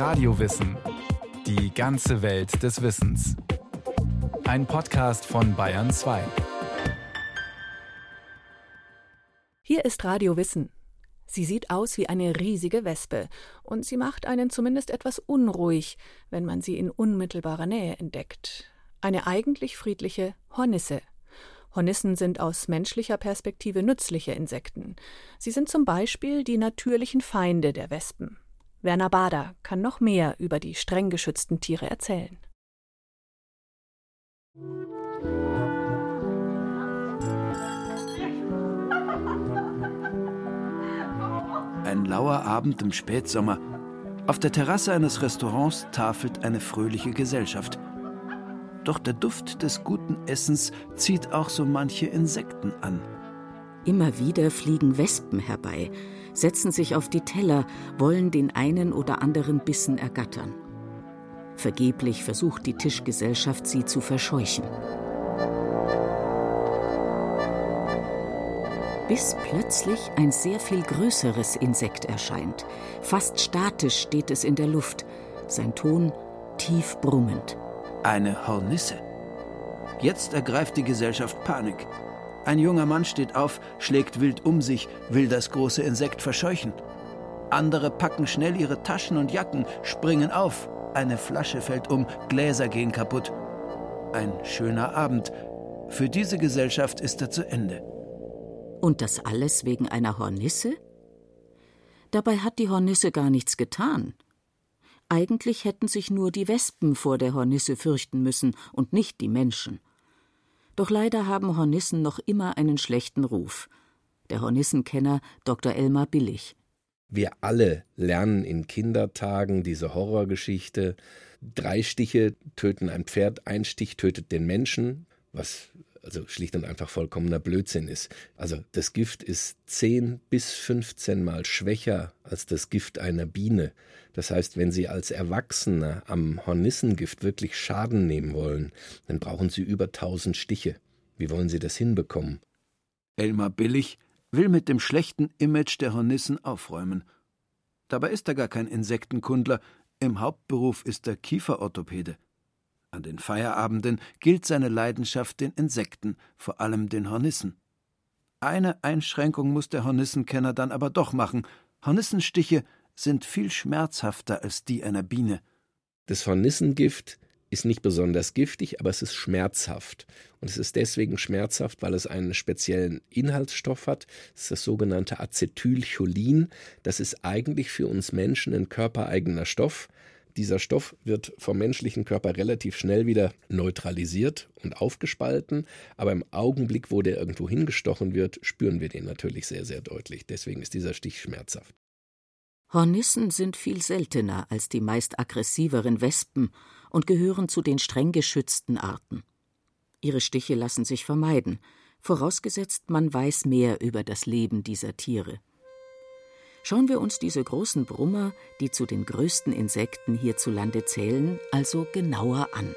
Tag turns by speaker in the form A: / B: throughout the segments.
A: Radiowissen. Die ganze Welt des Wissens. Ein Podcast von Bayern 2.
B: Hier ist Radio Wissen. Sie sieht aus wie eine riesige Wespe und sie macht einen zumindest etwas unruhig, wenn man sie in unmittelbarer Nähe entdeckt. Eine eigentlich friedliche Hornisse. Hornissen sind aus menschlicher Perspektive nützliche Insekten. Sie sind zum Beispiel die natürlichen Feinde der Wespen. Werner Bader kann noch mehr über die streng geschützten Tiere erzählen.
C: Ein lauer Abend im Spätsommer. Auf der Terrasse eines Restaurants tafelt eine fröhliche Gesellschaft. Doch der Duft des guten Essens zieht auch so manche Insekten an.
D: Immer wieder fliegen Wespen herbei, setzen sich auf die Teller, wollen den einen oder anderen Bissen ergattern. Vergeblich versucht die Tischgesellschaft, sie zu verscheuchen. Bis plötzlich ein sehr viel größeres Insekt erscheint. Fast statisch steht es in der Luft, sein Ton tief brummend.
C: Eine Hornisse. Jetzt ergreift die Gesellschaft Panik. Ein junger Mann steht auf, schlägt wild um sich, will das große Insekt verscheuchen. Andere packen schnell ihre Taschen und Jacken, springen auf. Eine Flasche fällt um, Gläser gehen kaputt. Ein schöner Abend. Für diese Gesellschaft ist er zu Ende.
D: Und das alles wegen einer Hornisse? Dabei hat die Hornisse gar nichts getan. Eigentlich hätten sich nur die Wespen vor der Hornisse fürchten müssen und nicht die Menschen. Doch leider haben Hornissen noch immer einen schlechten Ruf. Der Hornissenkenner Dr. Elmar Billig.
E: Wir alle lernen in Kindertagen diese Horrorgeschichte. Drei Stiche töten ein Pferd, ein Stich tötet den Menschen, was also schlicht und einfach vollkommener Blödsinn ist. Also das Gift ist 10 bis 15 Mal schwächer als das Gift einer Biene. Das heißt, wenn Sie als Erwachsener am Hornissengift wirklich Schaden nehmen wollen, dann brauchen Sie über 1000 Stiche. Wie wollen Sie das hinbekommen?
C: Elmar Billig will mit dem schlechten Image der Hornissen aufräumen. Dabei ist er gar kein Insektenkundler, im Hauptberuf ist er Kieferorthopäde. An den Feierabenden gilt seine Leidenschaft den Insekten, vor allem den Hornissen. Eine Einschränkung muss der Hornissenkenner dann aber doch machen. Hornissenstiche sind viel schmerzhafter als die einer Biene.
E: Das Hornissengift ist nicht besonders giftig, aber es ist schmerzhaft. Und es ist deswegen schmerzhaft, weil es einen speziellen Inhaltsstoff hat. Das ist das sogenannte Acetylcholin. Das ist eigentlich für uns Menschen ein körpereigener Stoff. Dieser Stoff wird vom menschlichen Körper relativ schnell wieder neutralisiert und aufgespalten, aber im Augenblick, wo der irgendwo hingestochen wird, spüren wir den natürlich sehr, sehr deutlich. Deswegen ist dieser Stich schmerzhaft.
D: Hornissen sind viel seltener als die meist aggressiveren Wespen und gehören zu den streng geschützten Arten. Ihre Stiche lassen sich vermeiden, vorausgesetzt man weiß mehr über das Leben dieser Tiere. Schauen wir uns diese großen Brummer, die zu den größten Insekten hierzulande zählen, also genauer an.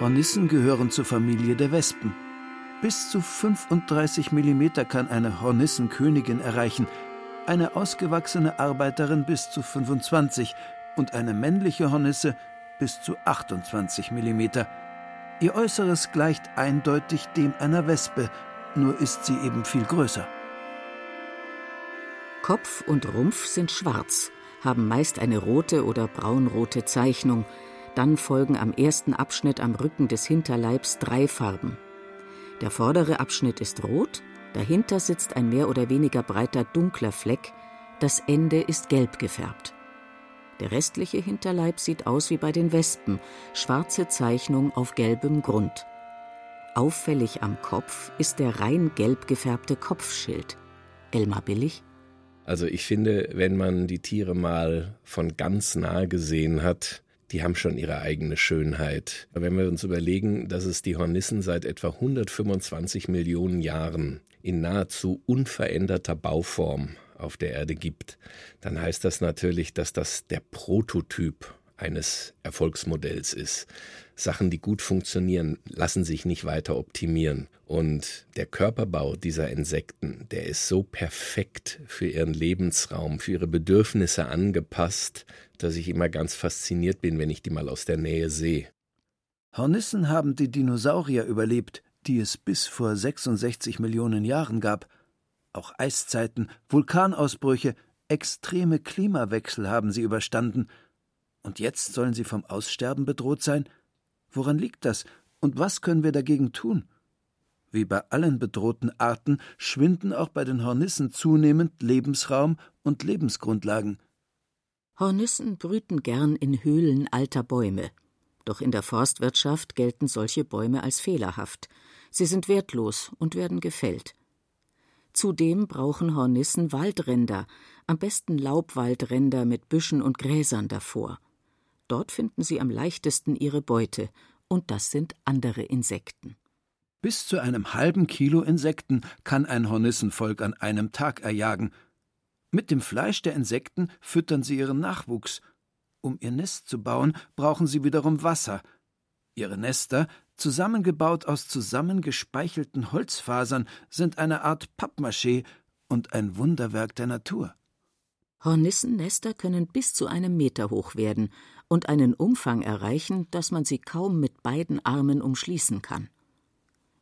C: Hornissen gehören zur Familie der Wespen. Bis zu 35 mm kann eine Hornissenkönigin erreichen, eine ausgewachsene Arbeiterin bis zu 25 und eine männliche Hornisse bis zu 28 mm. Ihr Äußeres gleicht eindeutig dem einer Wespe, nur ist sie eben viel größer.
D: Kopf und Rumpf sind schwarz, haben meist eine rote oder braunrote Zeichnung. Dann folgen am ersten Abschnitt am Rücken des Hinterleibs drei Farben. Der vordere Abschnitt ist rot, dahinter sitzt ein mehr oder weniger breiter dunkler Fleck, das Ende ist gelb gefärbt. Der restliche Hinterleib sieht aus wie bei den Wespen, schwarze Zeichnung auf gelbem Grund. Auffällig am Kopf ist der rein gelb gefärbte Kopfschild. Elmar Billig?
E: Also ich finde, wenn man die Tiere mal von ganz nah gesehen hat, die haben schon ihre eigene Schönheit. Wenn wir uns überlegen, dass es die Hornissen seit etwa 125 Millionen Jahren in nahezu unveränderter Bauform auf der Erde gibt, dann heißt das natürlich, dass das der Prototyp eines Erfolgsmodells ist. Sachen, die gut funktionieren, lassen sich nicht weiter optimieren. Und der Körperbau dieser Insekten, der ist so perfekt für ihren Lebensraum, für ihre Bedürfnisse angepasst, dass ich immer ganz fasziniert bin, wenn ich die mal aus der Nähe sehe.
C: Hornissen haben die Dinosaurier überlebt, die es bis vor 66 Millionen Jahren gab. Auch Eiszeiten, Vulkanausbrüche, extreme Klimawechsel haben sie überstanden. Und jetzt sollen sie vom Aussterben bedroht sein? Woran liegt das und was können wir dagegen tun? Wie bei allen bedrohten Arten schwinden auch bei den Hornissen zunehmend Lebensraum und Lebensgrundlagen.
D: Hornissen brüten gern in Höhlen alter Bäume. Doch in der Forstwirtschaft gelten solche Bäume als fehlerhaft. Sie sind wertlos und werden gefällt. Zudem brauchen Hornissen Waldränder, am besten Laubwaldränder mit Büschen und Gräsern davor. Dort finden sie am leichtesten ihre Beute, und das sind andere Insekten.
C: Bis zu einem halben Kilo Insekten kann ein Hornissenvolk an einem Tag erjagen. Mit dem Fleisch der Insekten füttern sie ihren Nachwuchs. Um ihr Nest zu bauen, brauchen sie wiederum Wasser. Ihre Nester, zusammengebaut aus zusammengespeichelten Holzfasern, sind eine Art Pappmaché und ein Wunderwerk der Natur.
D: Hornissennester können bis zu einem Meter hoch werden und einen Umfang erreichen, dass man sie kaum mit beiden Armen umschließen kann.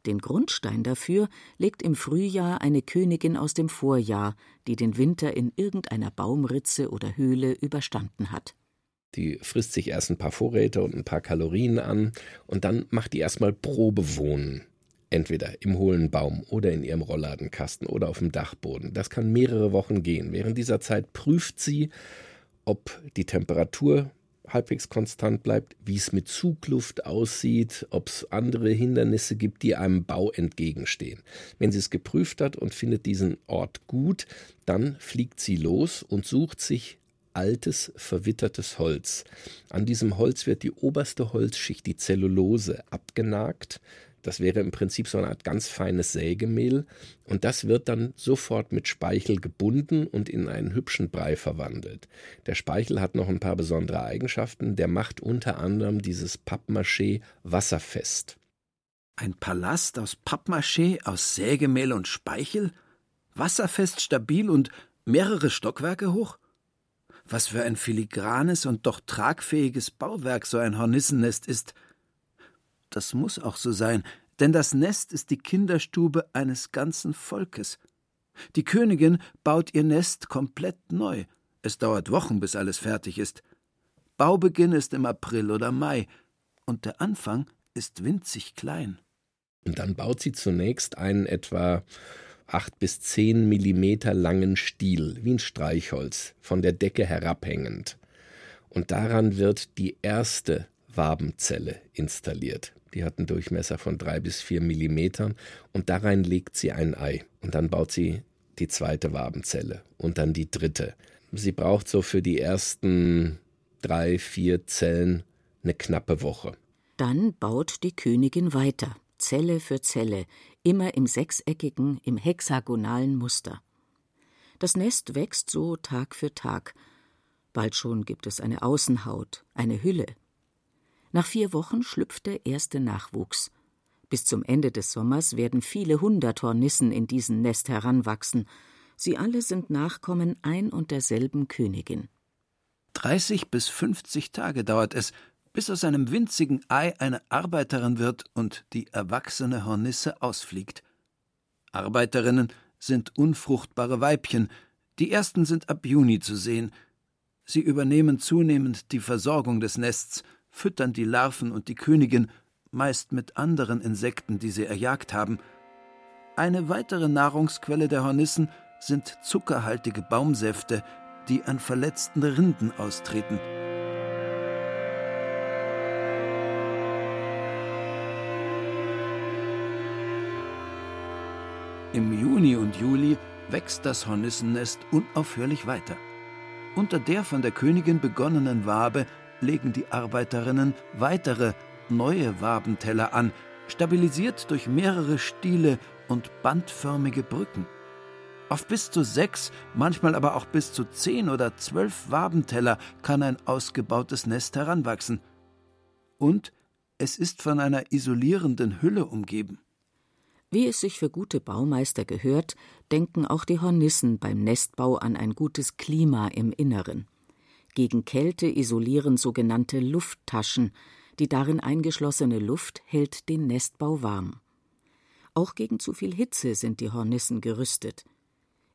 D: Den Grundstein dafür legt im Frühjahr eine Königin aus dem Vorjahr, die den Winter in irgendeiner Baumritze oder Höhle überstanden hat.
E: Die frisst sich erst ein paar Vorräte und ein paar Kalorien an und dann macht die erstmal Probewohnen. Entweder im hohlen Baum oder in ihrem Rollladenkasten oder auf dem Dachboden. Das kann mehrere Wochen gehen. Während dieser Zeit prüft sie, ob die Temperatur halbwegs konstant bleibt, wie es mit Zugluft aussieht, ob es andere Hindernisse gibt, die einem Bau entgegenstehen. Wenn sie es geprüft hat und findet diesen Ort gut, dann fliegt sie los und sucht sich altes, verwittertes Holz. An diesem Holz wird die oberste Holzschicht, die Zellulose, abgenagt, das wäre im Prinzip so eine Art ganz feines Sägemehl und das wird dann sofort mit Speichel gebunden und in einen hübschen Brei verwandelt. Der Speichel hat noch ein paar besondere Eigenschaften. Der macht unter anderem dieses Pappmaché wasserfest.
C: Ein Palast aus Pappmaché, aus Sägemehl und Speichel? Wasserfest, stabil und mehrere Stockwerke hoch? Was für ein filigranes und doch tragfähiges Bauwerk so ein Hornissennest ist – das muss auch so sein, denn das Nest ist die Kinderstube eines ganzen Volkes. Die Königin baut ihr Nest komplett neu. Es dauert Wochen, bis alles fertig ist. Baubeginn ist im April oder Mai, und der Anfang ist winzig klein.
E: Und dann baut sie zunächst einen etwa acht bis zehn Millimeter langen Stiel, wie ein Streichholz, von der Decke herabhängend. Und daran wird die erste Wabenzelle installiert. Die hat einen Durchmesser von drei bis vier Millimetern und darein legt sie ein Ei. Und dann baut sie die zweite Wabenzelle und dann die dritte. Sie braucht so für die ersten drei, vier Zellen eine knappe Woche.
D: Dann baut die Königin weiter, Zelle für Zelle, immer im sechseckigen, im hexagonalen Muster. Das Nest wächst so Tag für Tag. Bald schon gibt es eine Außenhaut, eine Hülle, nach vier Wochen schlüpft der erste Nachwuchs. Bis zum Ende des Sommers werden viele hundert Hornissen in diesem Nest heranwachsen. Sie alle sind Nachkommen ein und derselben Königin.
C: 30 bis 50 Tage dauert es, bis aus einem winzigen Ei eine Arbeiterin wird und die erwachsene Hornisse ausfliegt. Arbeiterinnen sind unfruchtbare Weibchen, die ersten sind ab Juni zu sehen. Sie übernehmen zunehmend die Versorgung des Nests füttern die Larven und die Königin meist mit anderen Insekten, die sie erjagt haben. Eine weitere Nahrungsquelle der Hornissen sind zuckerhaltige Baumsäfte, die an verletzten Rinden austreten. Im Juni und Juli wächst das Hornissennest unaufhörlich weiter. Unter der von der Königin begonnenen Wabe legen die Arbeiterinnen weitere, neue Wabenteller an, stabilisiert durch mehrere Stiele und bandförmige Brücken. Auf bis zu sechs, manchmal aber auch bis zu zehn oder zwölf Wabenteller kann ein ausgebautes Nest heranwachsen. Und es ist von einer isolierenden Hülle umgeben.
D: Wie es sich für gute Baumeister gehört, denken auch die Hornissen beim Nestbau an ein gutes Klima im Inneren. Gegen Kälte isolieren sogenannte Lufttaschen, die darin eingeschlossene Luft hält den Nestbau warm. Auch gegen zu viel Hitze sind die Hornissen gerüstet.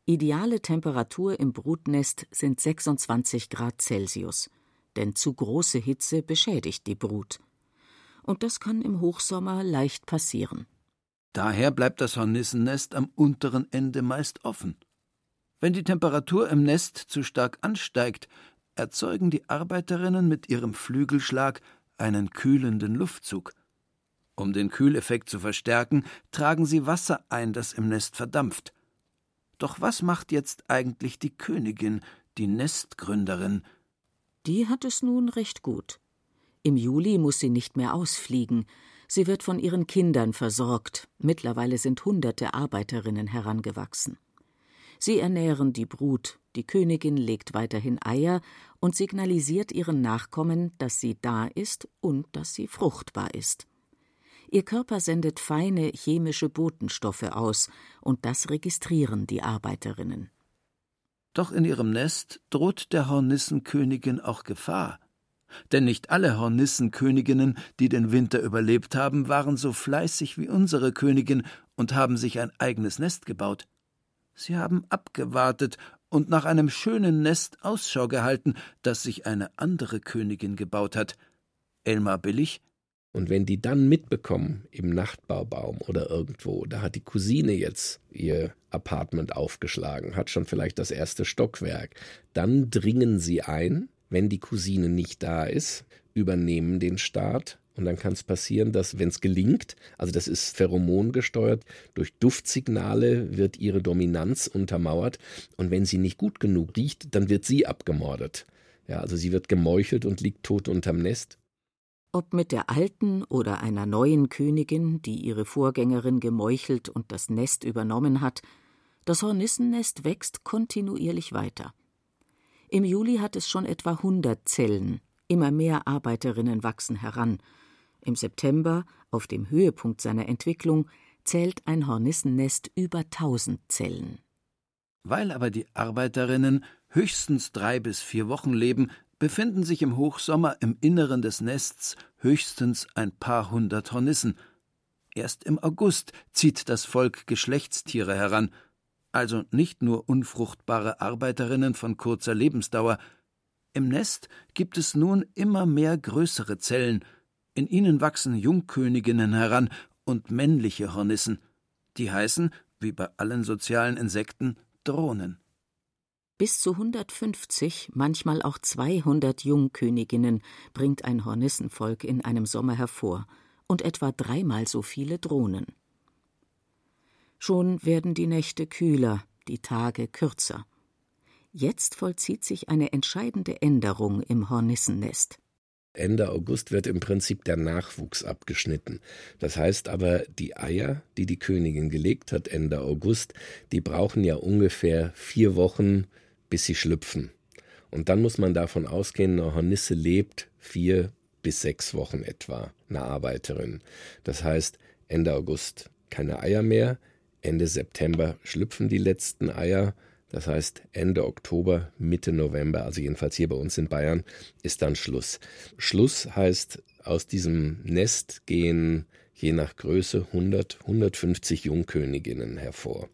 D: Ideale Temperatur im Brutnest sind 26 Grad Celsius, denn zu große Hitze beschädigt die Brut. Und das kann im Hochsommer leicht passieren.
C: Daher bleibt das Hornissennest am unteren Ende meist offen. Wenn die Temperatur im Nest zu stark ansteigt, erzeugen die Arbeiterinnen mit ihrem Flügelschlag einen kühlenden Luftzug. Um den Kühleffekt zu verstärken, tragen sie Wasser ein, das im Nest verdampft. Doch was macht jetzt eigentlich die Königin, die Nestgründerin?
D: Die hat es nun recht gut. Im Juli muss sie nicht mehr ausfliegen. Sie wird von ihren Kindern versorgt. Mittlerweile sind hunderte Arbeiterinnen herangewachsen. Sie ernähren die Brut, die Königin legt weiterhin Eier und signalisiert ihren Nachkommen, dass sie da ist und dass sie fruchtbar ist. Ihr Körper sendet feine chemische Botenstoffe aus, und das registrieren die Arbeiterinnen.
C: Doch in ihrem Nest droht der Hornissenkönigin auch Gefahr. Denn nicht alle Hornissenköniginnen, die den Winter überlebt haben, waren so fleißig wie unsere Königin und haben sich ein eigenes Nest gebaut. Sie haben abgewartet und nach einem schönen Nest Ausschau gehalten, das sich eine andere Königin gebaut hat. Elmar Billig
E: und wenn die dann mitbekommen, im Nachtbaubaum oder irgendwo, da hat die Cousine jetzt ihr Apartment aufgeschlagen, hat schon vielleicht das erste Stockwerk, dann dringen sie ein, wenn die Cousine nicht da ist, übernehmen den Staat und dann kann es passieren, dass, wenn es gelingt, also das ist pheromongesteuert, durch Duftsignale wird ihre Dominanz untermauert. Und wenn sie nicht gut genug riecht, dann wird sie abgemordet. Ja, also sie wird gemeuchelt und liegt tot unterm Nest.
D: Ob mit der alten oder einer neuen Königin, die ihre Vorgängerin gemeuchelt und das Nest übernommen hat, das Hornissennest wächst kontinuierlich weiter. Im Juli hat es schon etwa 100 Zellen, immer mehr Arbeiterinnen wachsen heran. Im September, auf dem Höhepunkt seiner Entwicklung, zählt ein Hornissennest über 1000 Zellen.
C: Weil aber die Arbeiterinnen höchstens drei bis vier Wochen leben, befinden sich im Hochsommer im Inneren des Nests höchstens ein paar hundert Hornissen. Erst im August zieht das Volk Geschlechtstiere heran, also nicht nur unfruchtbare Arbeiterinnen von kurzer Lebensdauer. Im Nest gibt es nun immer mehr größere Zellen, in ihnen wachsen Jungköniginnen heran und männliche Hornissen. Die heißen, wie bei allen sozialen Insekten, Drohnen.
D: Bis zu 150, manchmal auch 200 Jungköniginnen bringt ein Hornissenvolk in einem Sommer hervor und etwa dreimal so viele Drohnen. Schon werden die Nächte kühler, die Tage kürzer. Jetzt vollzieht sich eine entscheidende Änderung im Hornissennest.
E: Ende August wird im Prinzip der Nachwuchs abgeschnitten. Das heißt aber, die Eier, die die Königin gelegt hat Ende August, die brauchen ja ungefähr vier Wochen, bis sie schlüpfen. Und dann muss man davon ausgehen, eine Hornisse lebt vier bis sechs Wochen etwa, eine Arbeiterin. Das heißt, Ende August keine Eier mehr, Ende September schlüpfen die letzten Eier, das heißt Ende Oktober, Mitte November, also jedenfalls hier bei uns in Bayern, ist dann Schluss. Schluss heißt, aus diesem Nest gehen je nach Größe 100, 150 Jungköniginnen hervor.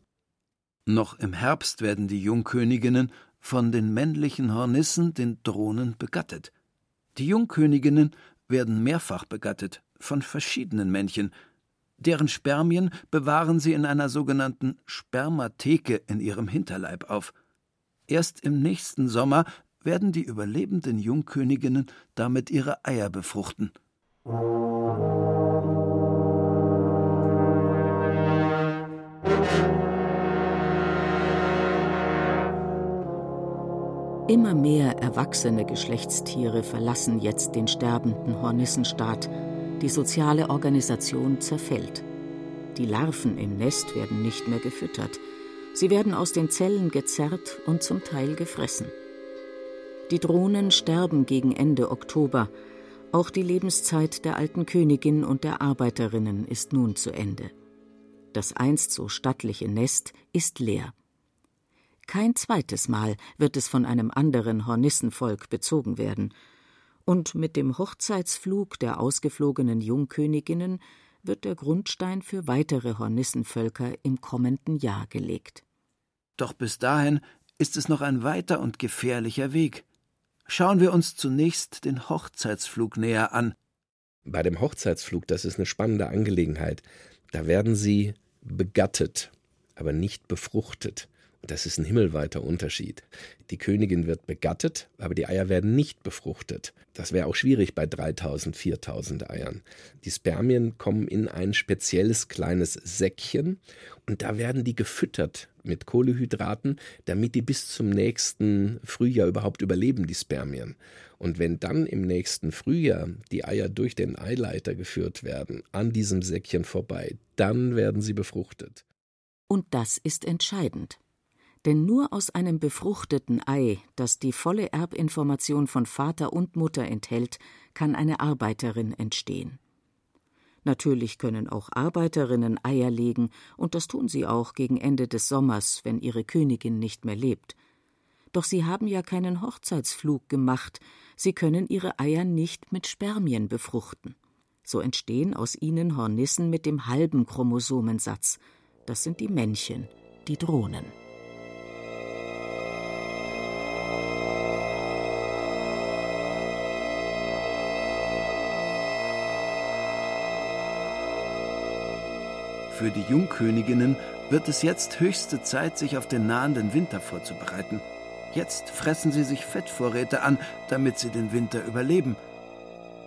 C: Noch im Herbst werden die Jungköniginnen von den männlichen Hornissen, den Drohnen, begattet. Die Jungköniginnen werden mehrfach begattet, von verschiedenen Männchen. Deren Spermien bewahren sie in einer sogenannten Spermatheke in ihrem Hinterleib auf. Erst im nächsten Sommer werden die überlebenden Jungköniginnen damit ihre Eier befruchten.
D: Immer mehr erwachsene Geschlechtstiere verlassen jetzt den sterbenden Hornissenstaat. Die soziale Organisation zerfällt. Die Larven im Nest werden nicht mehr gefüttert, Sie werden aus den Zellen gezerrt und zum Teil gefressen. Die Drohnen sterben gegen Ende Oktober. Auch die Lebenszeit der alten Königin und der Arbeiterinnen ist nun zu Ende. Das einst so stattliche Nest ist leer. Kein zweites Mal wird es von einem anderen Hornissenvolk bezogen werden. Und mit dem Hochzeitsflug der ausgeflogenen Jungköniginnen wird der Grundstein für weitere Hornissenvölker im kommenden Jahr gelegt.
C: Doch bis dahin ist es noch ein weiter und gefährlicher Weg. Schauen wir uns zunächst den Hochzeitsflug näher an.
E: Bei dem Hochzeitsflug, das ist eine spannende Angelegenheit, da werden sie begattet, aber nicht befruchtet. Das ist ein himmelweiter Unterschied. Die Königin wird begattet, aber die Eier werden nicht befruchtet. Das wäre auch schwierig bei 3000, 4000 Eiern. Die Spermien kommen in ein spezielles kleines Säckchen und da werden die gefüttert mit Kohlehydraten, damit die bis zum nächsten Frühjahr überhaupt überleben, die Spermien. Und wenn dann im nächsten Frühjahr die Eier durch den Eileiter geführt werden, an diesem Säckchen vorbei, dann werden sie befruchtet.
D: Und das ist entscheidend. Denn nur aus einem befruchteten Ei, das die volle Erbinformation von Vater und Mutter enthält, kann eine Arbeiterin entstehen. Natürlich können auch Arbeiterinnen Eier legen, und das tun sie auch gegen Ende des Sommers, wenn ihre Königin nicht mehr lebt. Doch sie haben ja keinen Hochzeitsflug gemacht, sie können ihre Eier nicht mit Spermien befruchten. So entstehen aus ihnen Hornissen mit dem halben Chromosomensatz. Das sind die Männchen, die Drohnen.
C: Für die Jungköniginnen wird es jetzt höchste Zeit, sich auf den nahenden Winter vorzubereiten. Jetzt fressen sie sich Fettvorräte an, damit sie den Winter überleben.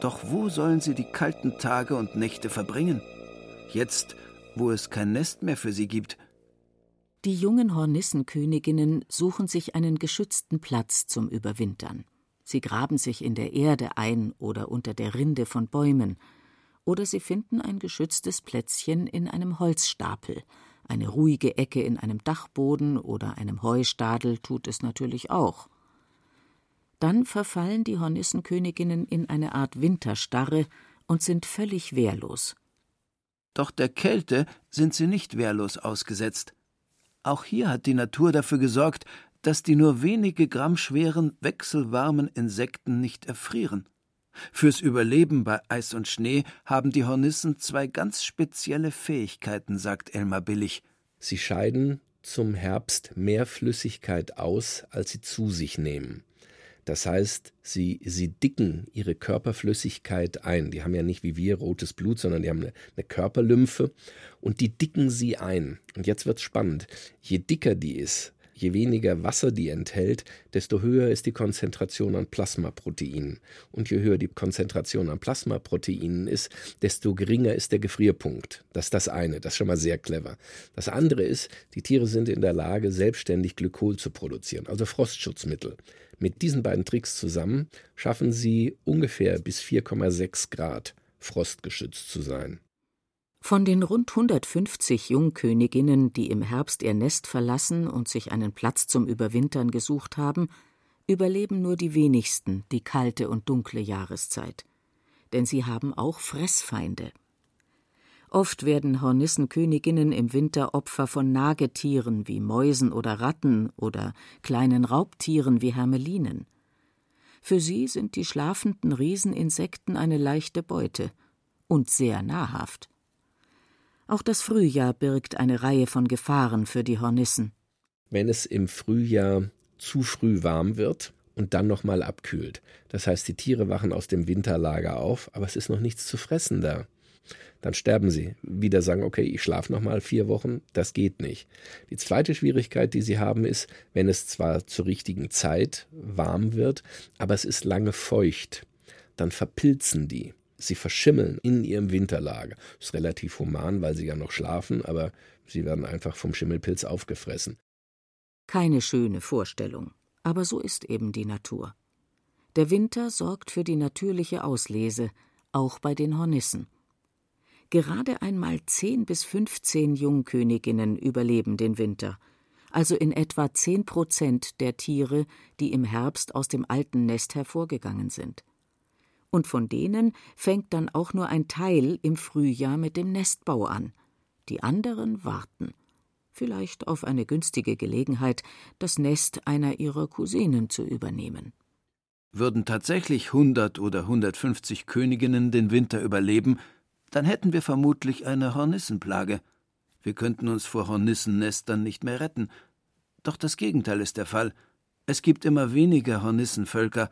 C: Doch wo sollen sie die kalten Tage und Nächte verbringen? Jetzt, wo es kein Nest mehr für sie gibt.
D: Die jungen Hornissenköniginnen suchen sich einen geschützten Platz zum Überwintern. Sie graben sich in der Erde ein oder unter der Rinde von Bäumen oder sie finden ein geschütztes Plätzchen in einem Holzstapel. Eine ruhige Ecke in einem Dachboden oder einem Heustadel tut es natürlich auch. Dann verfallen die Hornissenköniginnen in eine Art Winterstarre und sind völlig wehrlos.
C: Doch der Kälte sind sie nicht wehrlos ausgesetzt. Auch hier hat die Natur dafür gesorgt, dass die nur wenige Gramm schweren, wechselwarmen Insekten nicht erfrieren. Fürs Überleben bei Eis und Schnee haben die Hornissen zwei ganz spezielle Fähigkeiten, sagt Elmar Billig.
E: Sie scheiden zum Herbst mehr Flüssigkeit aus, als sie zu sich nehmen. Das heißt, sie, sie dicken ihre Körperflüssigkeit ein. Die haben ja nicht wie wir rotes Blut, sondern die haben eine, eine Körperlymphe und die dicken sie ein. Und jetzt wird's spannend. Je dicker die ist, Je weniger Wasser die enthält, desto höher ist die Konzentration an Plasmaproteinen. Und je höher die Konzentration an Plasmaproteinen ist, desto geringer ist der Gefrierpunkt. Das ist das eine, das ist schon mal sehr clever. Das andere ist, die Tiere sind in der Lage, selbstständig Glykol zu produzieren, also Frostschutzmittel. Mit diesen beiden Tricks zusammen schaffen sie ungefähr bis 4,6 Grad frostgeschützt zu sein.
D: Von den rund 150 Jungköniginnen, die im Herbst ihr Nest verlassen und sich einen Platz zum Überwintern gesucht haben, überleben nur die wenigsten die kalte und dunkle Jahreszeit. Denn sie haben auch Fressfeinde. Oft werden Hornissenköniginnen im Winter Opfer von Nagetieren wie Mäusen oder Ratten oder kleinen Raubtieren wie Hermelinen. Für sie sind die schlafenden Rieseninsekten eine leichte Beute und sehr nahrhaft. Auch das Frühjahr birgt eine Reihe von Gefahren für die Hornissen.
E: Wenn es im Frühjahr zu früh warm wird und dann nochmal abkühlt. Das heißt, die Tiere wachen aus dem Winterlager auf, aber es ist noch nichts zu fressen da. Dann sterben sie. Wieder sagen, okay, ich schlafe nochmal vier Wochen. Das geht nicht. Die zweite Schwierigkeit, die sie haben, ist, wenn es zwar zur richtigen Zeit warm wird, aber es ist lange feucht, dann verpilzen die. Sie verschimmeln in ihrem Winterlager. Ist relativ human, weil sie ja noch schlafen, aber sie werden einfach vom Schimmelpilz aufgefressen.
D: Keine schöne Vorstellung, aber so ist eben die Natur. Der Winter sorgt für die natürliche Auslese, auch bei den Hornissen. Gerade einmal zehn bis fünfzehn Jungköniginnen überleben den Winter. also in etwa zehn Prozent der Tiere, die im Herbst aus dem alten Nest hervorgegangen sind. Und von denen fängt dann auch nur ein Teil im Frühjahr mit dem Nestbau an. Die anderen warten. Vielleicht auf eine günstige Gelegenheit, das Nest einer ihrer Cousinen zu übernehmen.
C: Würden tatsächlich 100 oder 150 Königinnen den Winter überleben, dann hätten wir vermutlich eine Hornissenplage. Wir könnten uns vor Hornissennestern nicht mehr retten. Doch das Gegenteil ist der Fall. Es gibt immer weniger Hornissenvölker.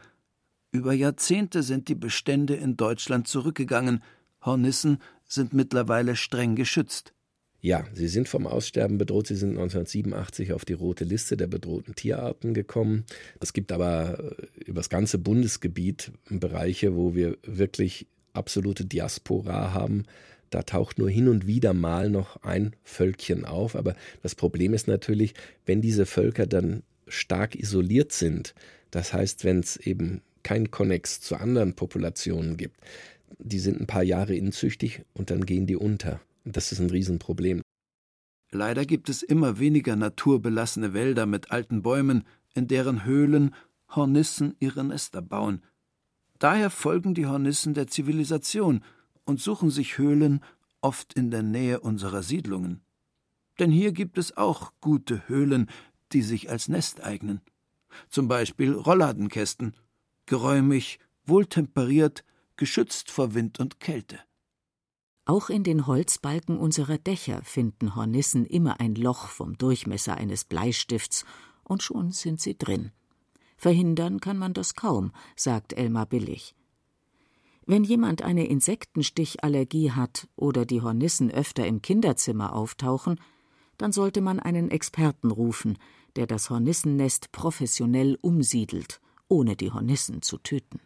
C: Über Jahrzehnte sind die Bestände in Deutschland zurückgegangen. Hornissen sind mittlerweile streng geschützt.
E: Ja, sie sind vom Aussterben bedroht. Sie sind 1987 auf die rote Liste der bedrohten Tierarten gekommen. Es gibt aber äh, über das ganze Bundesgebiet Bereiche, wo wir wirklich absolute Diaspora haben. Da taucht nur hin und wieder mal noch ein Völkchen auf. Aber das Problem ist natürlich, wenn diese Völker dann stark isoliert sind, das heißt, wenn es eben kein Konnex zu anderen Populationen gibt, die sind ein paar Jahre inzüchtig und dann gehen die unter. Das ist ein Riesenproblem.
C: Leider gibt es immer weniger naturbelassene Wälder mit alten Bäumen, in deren Höhlen Hornissen ihre Nester bauen. Daher folgen die Hornissen der Zivilisation und suchen sich Höhlen oft in der Nähe unserer Siedlungen. Denn hier gibt es auch gute Höhlen, die sich als Nest eignen. Zum Beispiel Rollladenkästen, geräumig, wohltemperiert, geschützt vor Wind und Kälte.
D: Auch in den Holzbalken unserer Dächer finden Hornissen immer ein Loch vom Durchmesser eines Bleistifts, und schon sind sie drin. Verhindern kann man das kaum, sagt Elmar Billig. Wenn jemand eine Insektenstichallergie hat oder die Hornissen öfter im Kinderzimmer auftauchen, dann sollte man einen Experten rufen, der das Hornissennest professionell umsiedelt, ohne die Hornissen zu töten.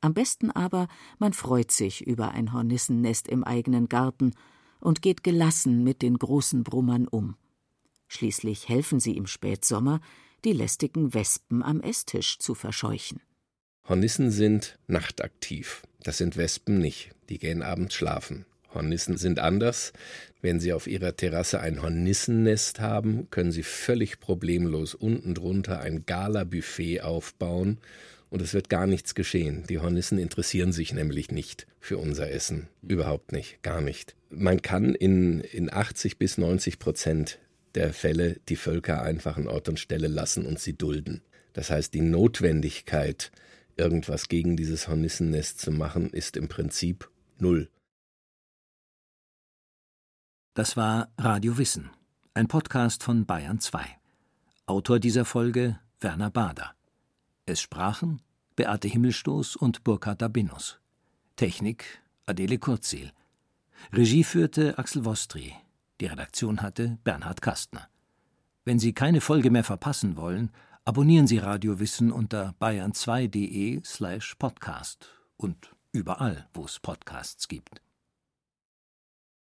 D: Am besten aber, man freut sich über ein Hornissennest im eigenen Garten und geht gelassen mit den großen Brummern um. Schließlich helfen sie im Spätsommer, die lästigen Wespen am Esstisch zu verscheuchen.
E: Hornissen sind nachtaktiv. Das sind Wespen nicht. Die gehen abends schlafen. Hornissen sind anders. Wenn Sie auf Ihrer Terrasse ein Hornissennest haben, können Sie völlig problemlos unten drunter ein Gala-Buffet aufbauen und es wird gar nichts geschehen. Die Hornissen interessieren sich nämlich nicht für unser Essen. Überhaupt nicht, gar nicht. Man kann in, in 80 bis 90 Prozent der Fälle die Völker einfach an Ort und Stelle lassen und sie dulden. Das heißt, die Notwendigkeit, irgendwas gegen dieses Hornissennest zu machen, ist im Prinzip null.
A: Das war Radio Wissen, ein Podcast von Bayern 2. Autor dieser Folge Werner Bader. Es sprachen Beate Himmelstoß und Burkhard Dabinus. Technik Adele Kurzil. Regie führte Axel Wostri. Die Redaktion hatte Bernhard Kastner. Wenn Sie keine Folge mehr verpassen wollen, abonnieren Sie Radio Wissen unter bayern2.de slash podcast und überall, wo es Podcasts gibt.